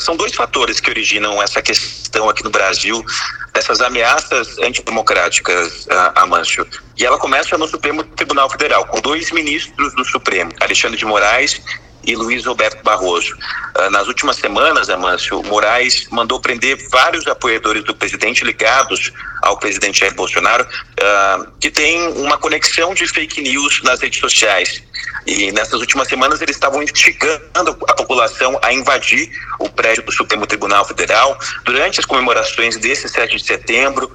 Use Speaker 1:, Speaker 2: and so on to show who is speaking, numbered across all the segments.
Speaker 1: são dois fatores que originam essa questão aqui no Brasil, dessas ameaças antidemocráticas, a, Mancho. E ela começa no Supremo Tribunal Federal, com dois ministros do Supremo, Alexandre de Moraes e Luiz Roberto Barroso. Uh, nas últimas semanas, Amâncio, Moraes mandou prender vários apoiadores do presidente ligados ao presidente Jair Bolsonaro, uh, que tem uma conexão de fake news nas redes sociais. E nessas últimas semanas eles estavam instigando a população a invadir o prédio do Supremo Tribunal Federal durante as comemorações desse 7 de setembro,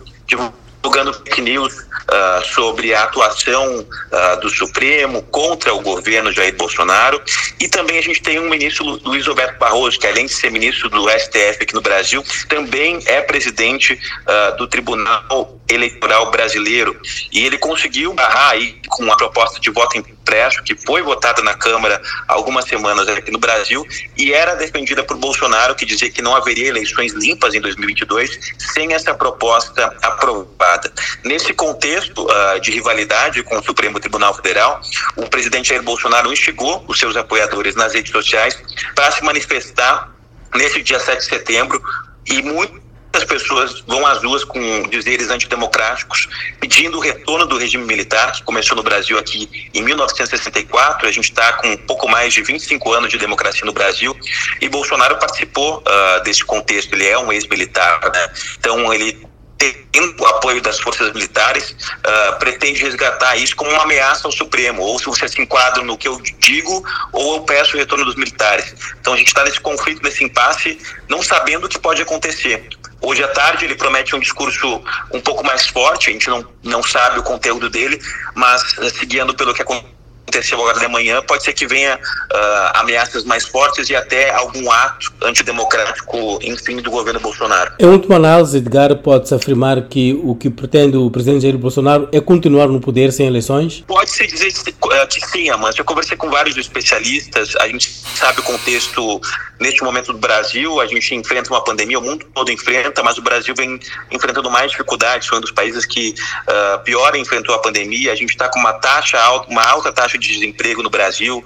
Speaker 1: fake news uh, sobre a atuação uh, do Supremo contra o governo Jair Bolsonaro. E também a gente tem um ministro, Luiz Roberto Barroso, que além de ser ministro do STF aqui no Brasil, também é presidente uh, do Tribunal Eleitoral Brasileiro. E ele conseguiu barrar aí com a proposta de voto impresso, que foi votada na Câmara algumas semanas aqui no Brasil, e era defendida por Bolsonaro, que dizia que não haveria eleições limpas em 2022 sem essa proposta aprovada. Nesse contexto uh, de rivalidade com o Supremo Tribunal Federal, o presidente Jair Bolsonaro instigou os seus apoiadores nas redes sociais para se manifestar nesse dia 7 de setembro e muito as pessoas vão às ruas com dizeres antidemocráticos, pedindo o retorno do regime militar, que começou no Brasil aqui em 1964. A gente está com pouco mais de 25 anos de democracia no Brasil e Bolsonaro participou uh, desse contexto. Ele é um ex-militar, né? Então ele tendo o apoio das forças militares, uh, pretende resgatar isso como uma ameaça ao Supremo, ou se você se enquadra no que eu digo, ou eu peço o retorno dos militares. Então a gente está nesse conflito, nesse impasse, não sabendo o que pode acontecer. Hoje à tarde ele promete um discurso um pouco mais forte, a gente não, não sabe o conteúdo dele, mas eh, seguindo pelo que aconteceu aconteceu agora de manhã, pode ser que venha uh, ameaças mais fortes e até algum ato antidemocrático, enfim, do governo Bolsonaro.
Speaker 2: Em última análise, Edgar, pode-se afirmar que o que pretende o presidente Jair Bolsonaro é continuar no poder sem eleições?
Speaker 1: Pode-se dizer eh, que sim, Amanda. Eu conversei com vários especialistas, a gente sabe o contexto neste momento do Brasil, a gente enfrenta uma pandemia, o mundo todo enfrenta, mas o Brasil vem enfrentando mais dificuldades, foi um dos países que uh, pior enfrentou a pandemia, a gente está com uma taxa alta, uma alta taxa de desemprego no Brasil,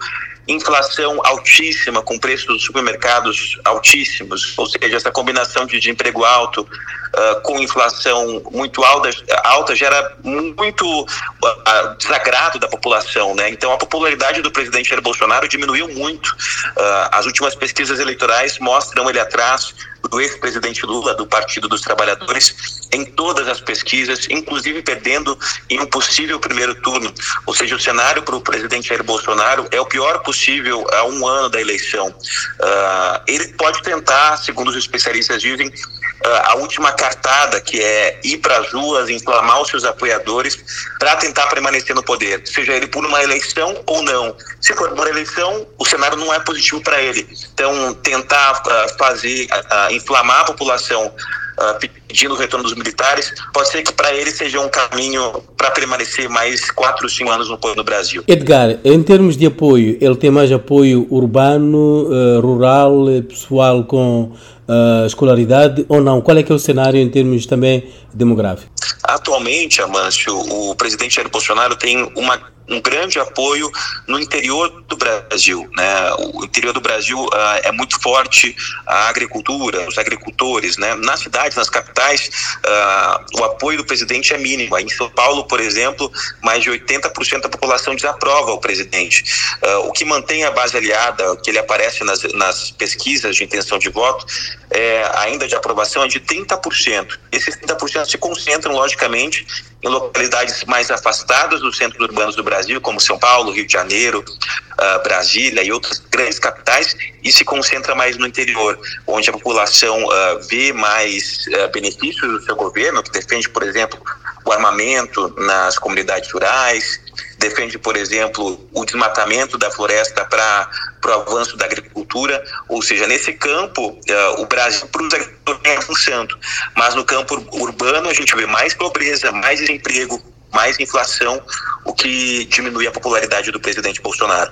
Speaker 1: inflação altíssima, com preços dos supermercados altíssimos, ou seja, essa combinação de, emprego alto uh, com inflação muito alta, alta gera muito uh, desagrado da população, né? Então a popularidade do presidente Jair Bolsonaro diminuiu muito. Uh, as últimas pesquisas eleitorais mostram ele atrás do ex-presidente Lula, do Partido dos Trabalhadores, em todas as pesquisas, inclusive perdendo em um possível primeiro turno. Ou seja, o cenário para o presidente Jair Bolsonaro é o pior possível a um ano da eleição. Uh, ele pode tentar, segundo os especialistas dizem, uh, a última cartada, que é ir para as ruas, inflamar os seus apoiadores para tentar permanecer no poder, seja ele por uma eleição ou não. Se for por eleição, o cenário não é positivo para ele. Então, tentar uh, fazer inflamar a população uh, pedindo o retorno dos militares, pode ser que para ele seja um caminho para permanecer mais quatro, cinco anos no, no Brasil.
Speaker 2: Edgar, em termos de apoio, ele tem mais apoio urbano, uh, rural, pessoal com uh, escolaridade ou não? Qual é que é o cenário em termos também demográficos?
Speaker 1: Atualmente, Amâncio, o presidente Jair Bolsonaro tem uma um grande apoio no interior do Brasil. Né? O interior do Brasil uh, é muito forte a agricultura, os agricultores. Né? Nas cidades, nas capitais, uh, o apoio do presidente é mínimo. Em São Paulo, por exemplo, mais de 80% da população desaprova o presidente. Uh, o que mantém a base aliada, que ele aparece nas, nas pesquisas de intenção de voto, é, ainda de aprovação é de 30%. Esses 30% se concentram, logicamente, em localidades mais afastadas dos centros urbanos do Brasil, como São Paulo, Rio de Janeiro, uh, Brasília e outras grandes capitais, e se concentra mais no interior, onde a população uh, vê mais uh, benefícios do seu governo, que defende, por exemplo, o armamento nas comunidades rurais, defende, por exemplo, o desmatamento da floresta para o avanço da agricultura, ou seja, nesse campo, uh, o Brasil para os agricultores é avançando, mas no campo urbano a gente vê mais pobreza, mais desemprego, mais inflação, o que diminui a popularidade do presidente Bolsonaro.